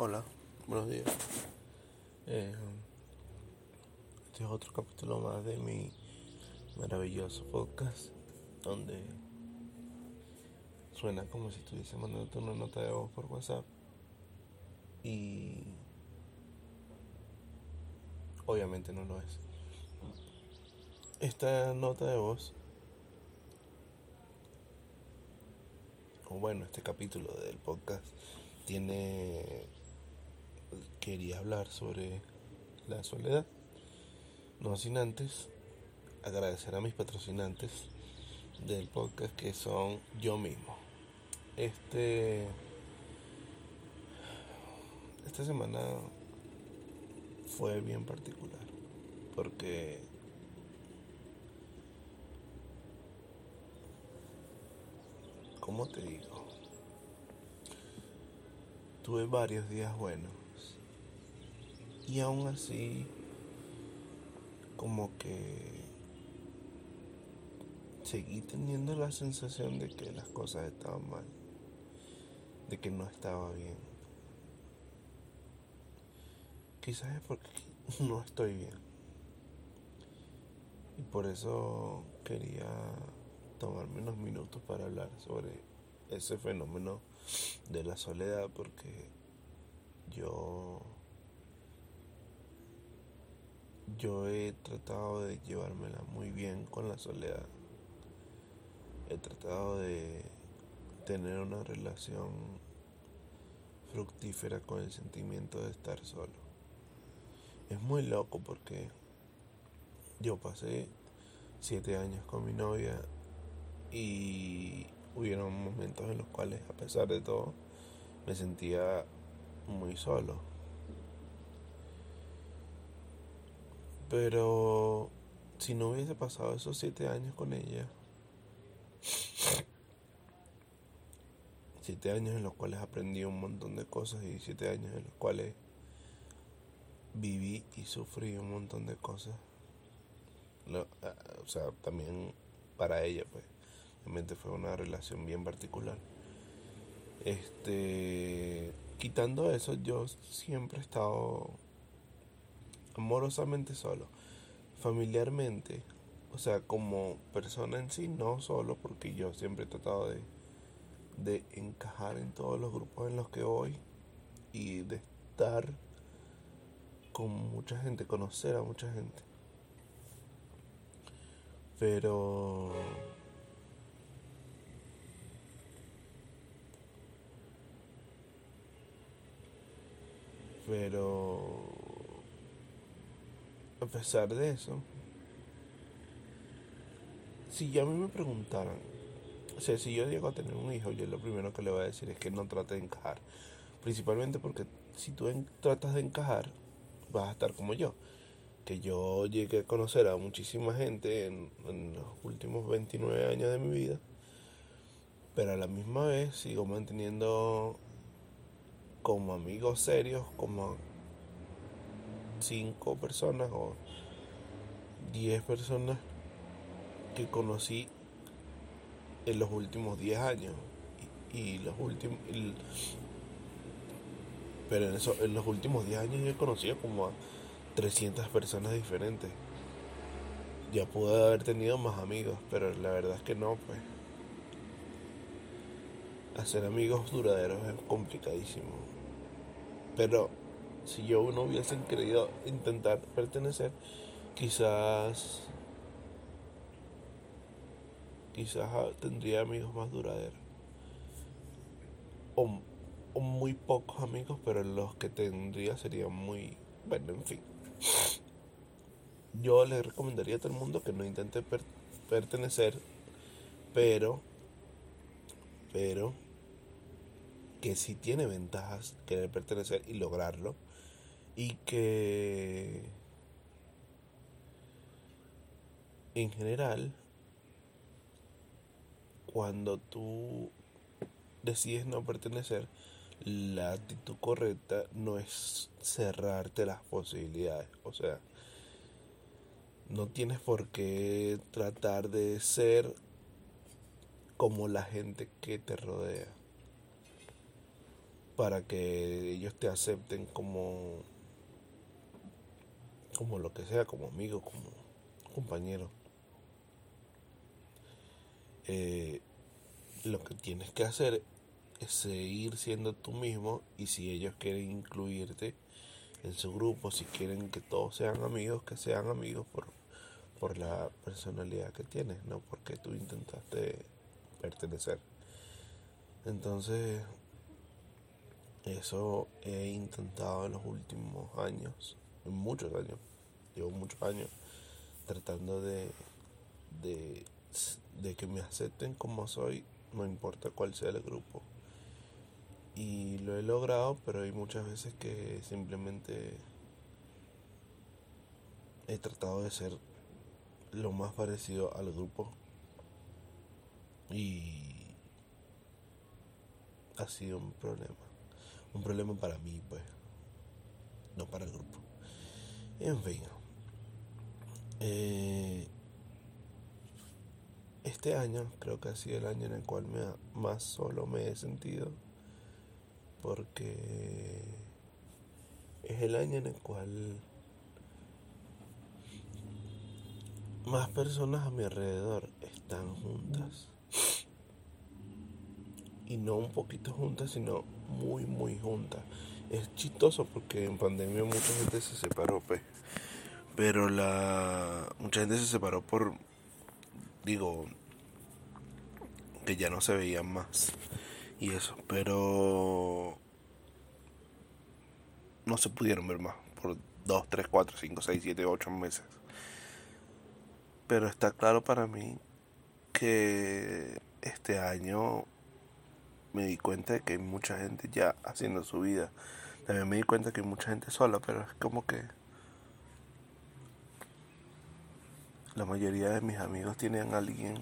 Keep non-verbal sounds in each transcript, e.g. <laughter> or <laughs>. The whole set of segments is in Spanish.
Hola, buenos días. Eh, este es otro capítulo más de mi maravilloso podcast donde suena como si estuviese mandando una nota de voz por WhatsApp y obviamente no lo es. Esta nota de voz, o bueno, este capítulo del podcast tiene quería hablar sobre la soledad. No sin antes agradecer a mis patrocinantes del podcast que son yo mismo. Este esta semana fue bien particular porque ¿cómo te digo? Tuve varios días buenos y aún así, como que seguí teniendo la sensación de que las cosas estaban mal, de que no estaba bien. Quizás es porque <laughs> no estoy bien. Y por eso quería tomarme unos minutos para hablar sobre ese fenómeno de la soledad, porque yo yo he tratado de llevármela muy bien con la soledad. He tratado de tener una relación fructífera con el sentimiento de estar solo. Es muy loco porque yo pasé siete años con mi novia y hubieron momentos en los cuales a pesar de todo me sentía muy solo Pero si no hubiese pasado esos siete años con ella, siete años en los cuales aprendí un montón de cosas y siete años en los cuales viví y sufrí un montón de cosas. o sea, también para ella, pues, realmente fue una relación bien particular. Este, quitando eso, yo siempre he estado amorosamente solo, familiarmente, o sea, como persona en sí, no solo, porque yo siempre he tratado de, de encajar en todos los grupos en los que voy y de estar con mucha gente, conocer a mucha gente. Pero pero a pesar de eso, si ya a mí me preguntaran, o sea, si yo llego a tener un hijo, yo lo primero que le voy a decir es que no trate de encajar. Principalmente porque si tú tratas de encajar, vas a estar como yo. Que yo llegué a conocer a muchísima gente en, en los últimos 29 años de mi vida. Pero a la misma vez sigo manteniendo como amigos serios, como cinco personas o diez personas que conocí en los últimos diez años. Y, los últimos pero en eso en los últimos diez años yo he conocido como a 300 personas diferentes. Ya pude haber tenido más amigos pero la verdad es que no pues. Hacer amigos duraderos es complicadísimo. Pero si yo no hubiesen querido intentar pertenecer, quizás quizás tendría amigos más duraderos. O, muy pocos amigos, pero los que tendría serían muy... Bueno, en fin. Yo le recomendaría a todo el mundo que no intente pertenecer, pero... Pero... Que si tiene ventajas querer pertenecer y lograrlo y que en general cuando tú decides no pertenecer la actitud correcta no es cerrarte las posibilidades. O sea no tienes por qué tratar de ser como la gente que te rodea para que ellos te acepten como como lo que sea, como amigo, como compañero. Eh, lo que tienes que hacer es seguir siendo tú mismo y si ellos quieren incluirte en su grupo, si quieren que todos sean amigos, que sean amigos por, por la personalidad que tienes, no porque tú intentaste pertenecer. Entonces, eso he intentado en los últimos años, en muchos años, llevo muchos años tratando de, de, de que me acepten como soy, no importa cuál sea el grupo. Y lo he logrado, pero hay muchas veces que simplemente he tratado de ser lo más parecido al grupo. Y ha sido un problema. Un problema para mí, pues. No para el grupo. En fin. Eh, este año creo que ha sido el año en el cual me más solo me he sentido. Porque es el año en el cual más personas a mi alrededor están juntas. Y no un poquito juntas, sino muy, muy juntas. Es chistoso porque en pandemia mucha gente se separó, pues. Pero la mucha gente se separó por digo que ya no se veían más y eso, pero no se pudieron ver más por 2, 3, 4, 5, 6, 7, 8 meses. Pero está claro para mí que este año me di cuenta de que hay mucha gente ya haciendo su vida. También me di cuenta que hay mucha gente sola, pero es como que la mayoría de mis amigos tienen a alguien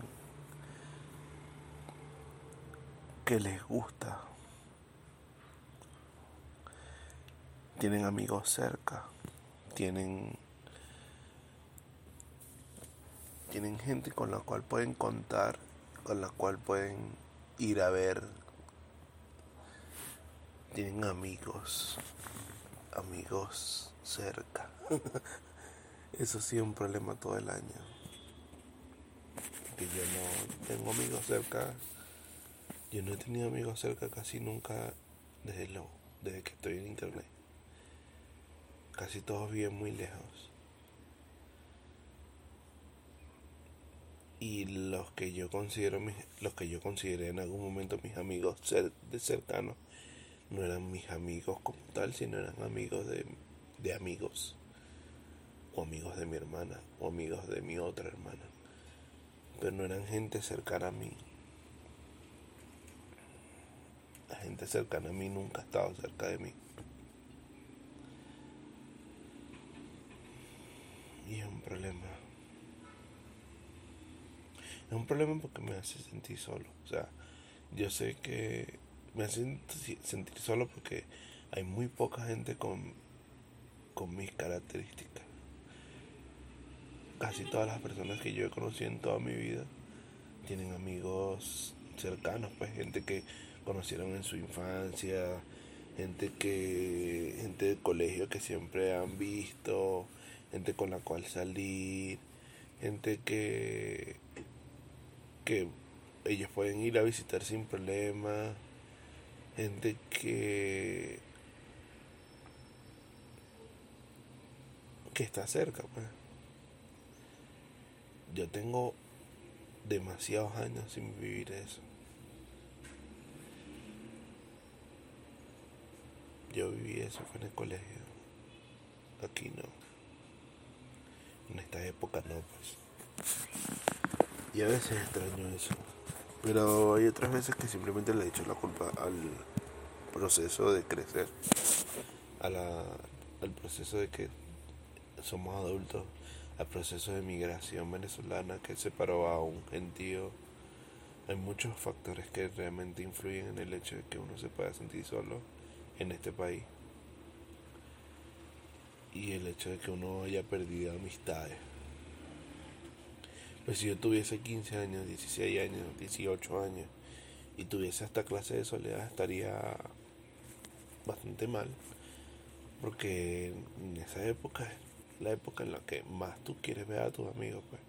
que les gusta. Tienen amigos cerca, tienen tienen gente con la cual pueden contar, con la cual pueden ir a ver. Tienen amigos, amigos cerca. <laughs> Eso sí es un problema todo el año. Que yo no tengo amigos cerca. Yo no he tenido amigos cerca casi nunca desde, lo, desde que estoy en internet. Casi todos viven muy lejos. y los que yo considero mis, los que yo consideré en algún momento mis amigos de cercanos no eran mis amigos como tal sino eran amigos de, de amigos o amigos de mi hermana o amigos de mi otra hermana pero no eran gente cercana a mí la gente cercana a mí nunca ha estado cerca de mí y es un problema es un problema porque me hace sentir solo. O sea, yo sé que me hace sentir solo porque hay muy poca gente con, con mis características. Casi todas las personas que yo he conocido en toda mi vida tienen amigos cercanos, pues gente que conocieron en su infancia, gente que gente del colegio que siempre han visto, gente con la cual salir, gente que que ellos pueden ir a visitar sin problema, gente que que está cerca, pues. Yo tengo demasiados años sin vivir eso. Yo viví eso fue en el colegio. Aquí no. En esta época no, pues. Y a veces extraño eso. Pero hay otras veces que simplemente le he hecho la culpa al proceso de crecer, a la, al proceso de que somos adultos, al proceso de migración venezolana que separó a un gentío. Hay muchos factores que realmente influyen en el hecho de que uno se pueda sentir solo en este país. Y el hecho de que uno haya perdido amistades. Pues si yo tuviese 15 años, 16 años, 18 años y tuviese esta clase de soledad, estaría bastante mal, porque en esa época la época en la que más tú quieres ver a tus amigos, pues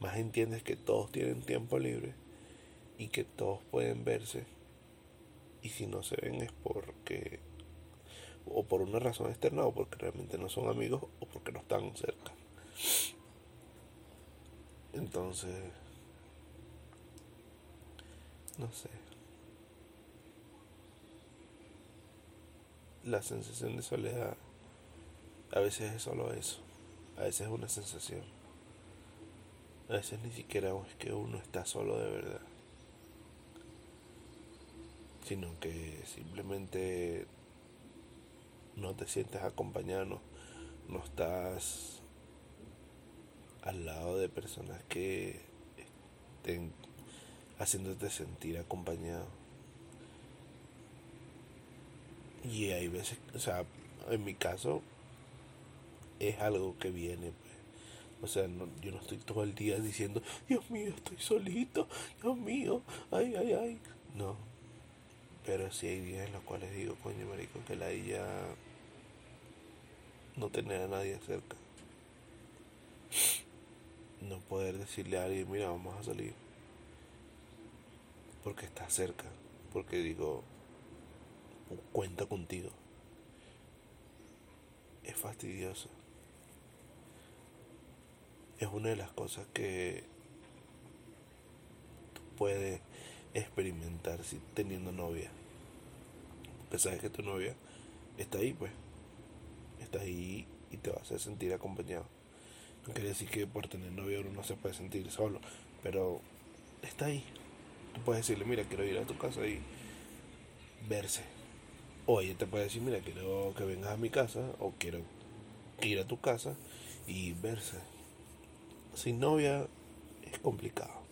más entiendes que todos tienen tiempo libre y que todos pueden verse y si no se ven es porque o por una razón externa o porque realmente no son amigos o porque no están cerca. Entonces, no sé. La sensación de soledad a veces es solo eso. A veces es una sensación. A veces ni siquiera es que uno está solo de verdad. Sino que simplemente no te sientes acompañado, no, estás al lado de personas que estén haciéndote sentir acompañado. Y hay veces, o sea, en mi caso es algo que viene, pues. O sea, yo no estoy todo el día diciendo, Dios mío, estoy solito, Dios mío, ay, ay, ay. No. Pero sí hay días en los cuales digo, coño, marico, que la ella no tener a nadie cerca. No poder decirle a alguien, mira, vamos a salir. Porque está cerca. Porque digo, cuenta contigo. Es fastidioso. Es una de las cosas que puedes experimentar si teniendo novia. Porque sabes que tu novia está ahí, pues está ahí y te va a hacer sentir acompañado. No quiere decir que por tener novio uno no se puede sentir solo, pero está ahí. Tú puedes decirle, mira, quiero ir a tu casa y verse. O ella te puede decir, mira, quiero que vengas a mi casa o quiero ir a tu casa y verse. Sin novia es complicado.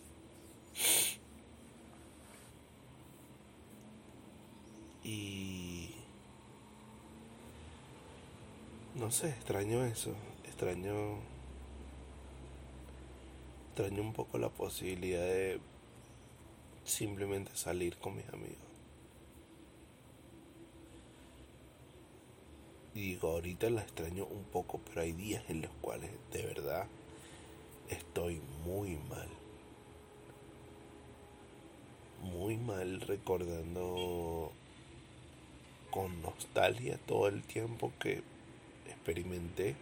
Y no sé, extraño eso, extraño extraño un poco la posibilidad de simplemente salir con mis amigos. Y digo, ahorita la extraño un poco, pero hay días en los cuales de verdad estoy muy mal. Muy mal recordando con nostalgia todo el tiempo que experimenté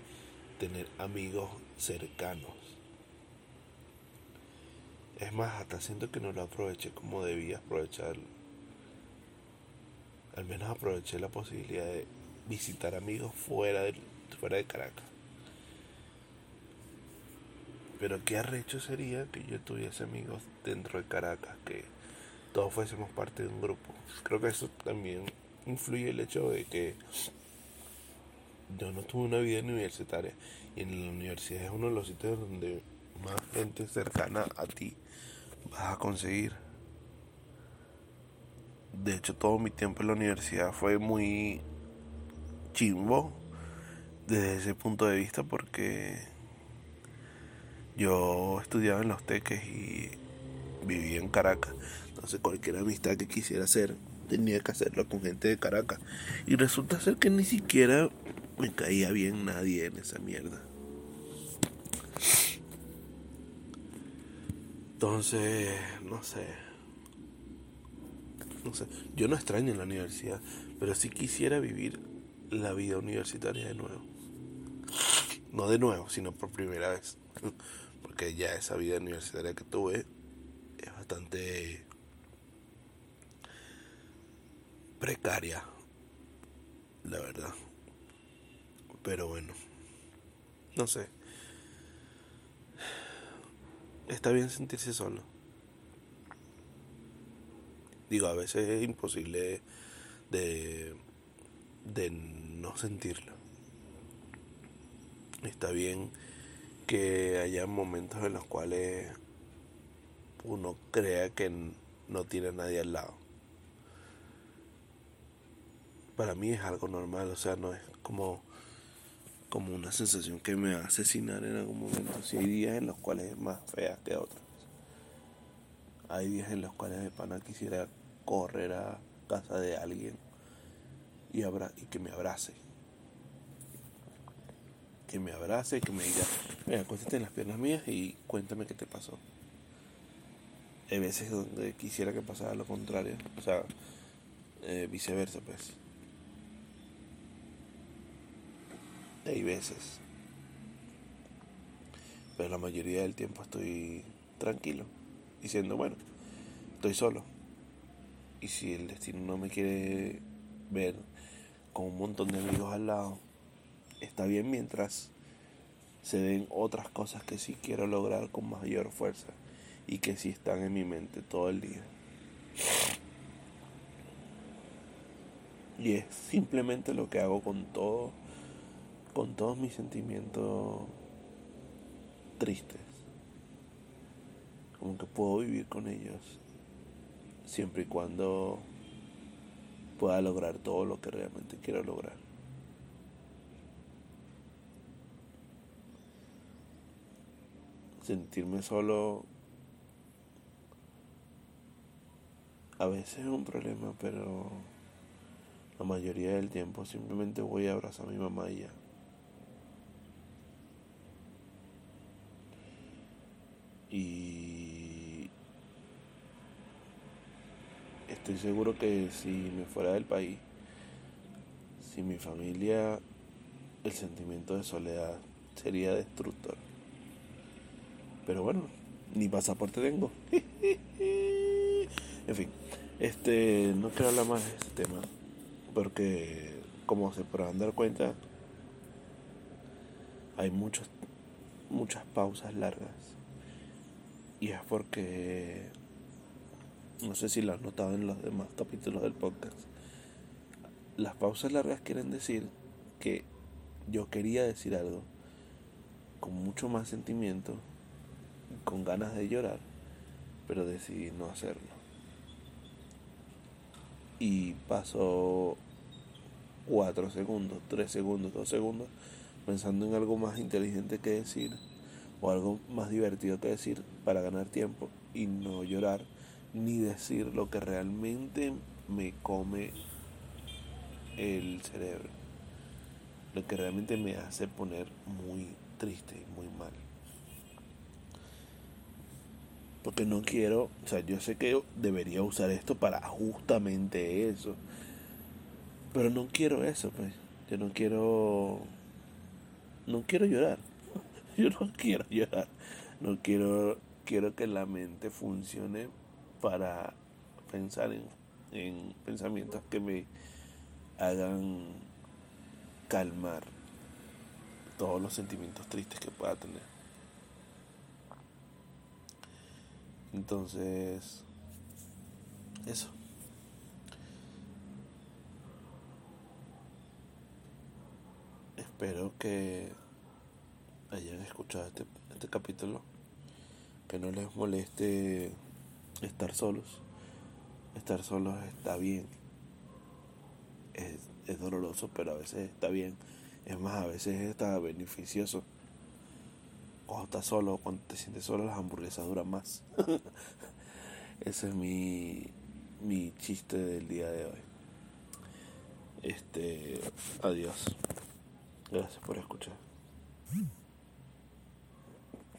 tener amigos cercanos. Es más, hasta siento que no lo aproveché como debía aprovecharlo. Al menos aproveché la posibilidad de visitar amigos fuera de, fuera de Caracas. Pero qué arrecho sería que yo tuviese amigos dentro de Caracas, que todos fuésemos parte de un grupo. Creo que eso también influye el hecho de que yo no tuve una vida universitaria y en la universidad es uno de los sitios donde más gente cercana a ti vas a conseguir. De hecho, todo mi tiempo en la universidad fue muy chimbo desde ese punto de vista porque yo estudiaba en los teques y vivía en Caracas. Entonces cualquier amistad que quisiera hacer tenía que hacerlo con gente de Caracas. Y resulta ser que ni siquiera me caía bien nadie en esa mierda. Entonces, no sé. No sé. Yo no extraño la universidad, pero sí quisiera vivir la vida universitaria de nuevo. No de nuevo, sino por primera vez. <laughs> Porque ya esa vida universitaria que tuve es bastante precaria, la verdad. Pero bueno, no sé. Está bien sentirse solo. Digo, a veces es imposible de, de no sentirlo. Está bien que haya momentos en los cuales uno crea que no tiene a nadie al lado. Para mí es algo normal, o sea, no es como como una sensación que me va a asesinar en algún momento. Si hay días en los cuales es más fea que otras. Hay días en los cuales de pana quisiera correr a casa de alguien y, abra y que me abrace. Que me abrace y que me diga, mira, acuéstate en las piernas mías y cuéntame qué te pasó. Hay veces donde quisiera que pasara lo contrario, o sea, eh, viceversa, pues. Hay veces. Pero la mayoría del tiempo estoy tranquilo, diciendo, bueno, estoy solo. Y si el destino no me quiere ver con un montón de amigos al lado, está bien mientras se den otras cosas que sí quiero lograr con mayor fuerza y que sí están en mi mente todo el día. Y es simplemente lo que hago con todo, con todos mis sentimientos tristes. Como que puedo vivir con ellos siempre y cuando pueda lograr todo lo que realmente quiero lograr. Sentirme solo a veces es un problema, pero la mayoría del tiempo simplemente voy a abrazar a mi mamá y ya. Y estoy seguro que si me fuera del país, si mi familia, el sentimiento de soledad sería destructor. Pero bueno, ni pasaporte tengo. <laughs> en fin, este, no quiero hablar más de este tema, porque como se podrán dar cuenta, hay muchos, muchas pausas largas. Y es porque no sé si lo has notado en los demás capítulos del podcast. Las pausas largas quieren decir que yo quería decir algo con mucho más sentimiento, con ganas de llorar, pero decidí no hacerlo. Y pasó cuatro segundos, tres segundos, dos segundos, pensando en algo más inteligente que decir o algo más divertido que decir para ganar tiempo y no llorar ni decir lo que realmente me come el cerebro. Lo que realmente me hace poner muy triste y muy mal. Porque no quiero, o sea, yo sé que debería usar esto para justamente eso. Pero no quiero eso, pues. Yo no quiero... No quiero llorar. <laughs> Yo no quiero llorar. No quiero... Quiero que la mente funcione para pensar en, pensamientos que me hagan calmar todos los sentimientos tristes que pueda tener. Entonces, eso. Espero que hayan escuchado este, este capítulo, que no les moleste estar solos. Estar solos está bien. Es, doloroso, pero a veces está bien. Es más, a veces está beneficioso. Cuando estás solo, cuando te sientes solo, las hamburguesas duran más. <laughs> Ese es mi, mi chiste del día de hoy. Este, adiós. Gracias por escuchar.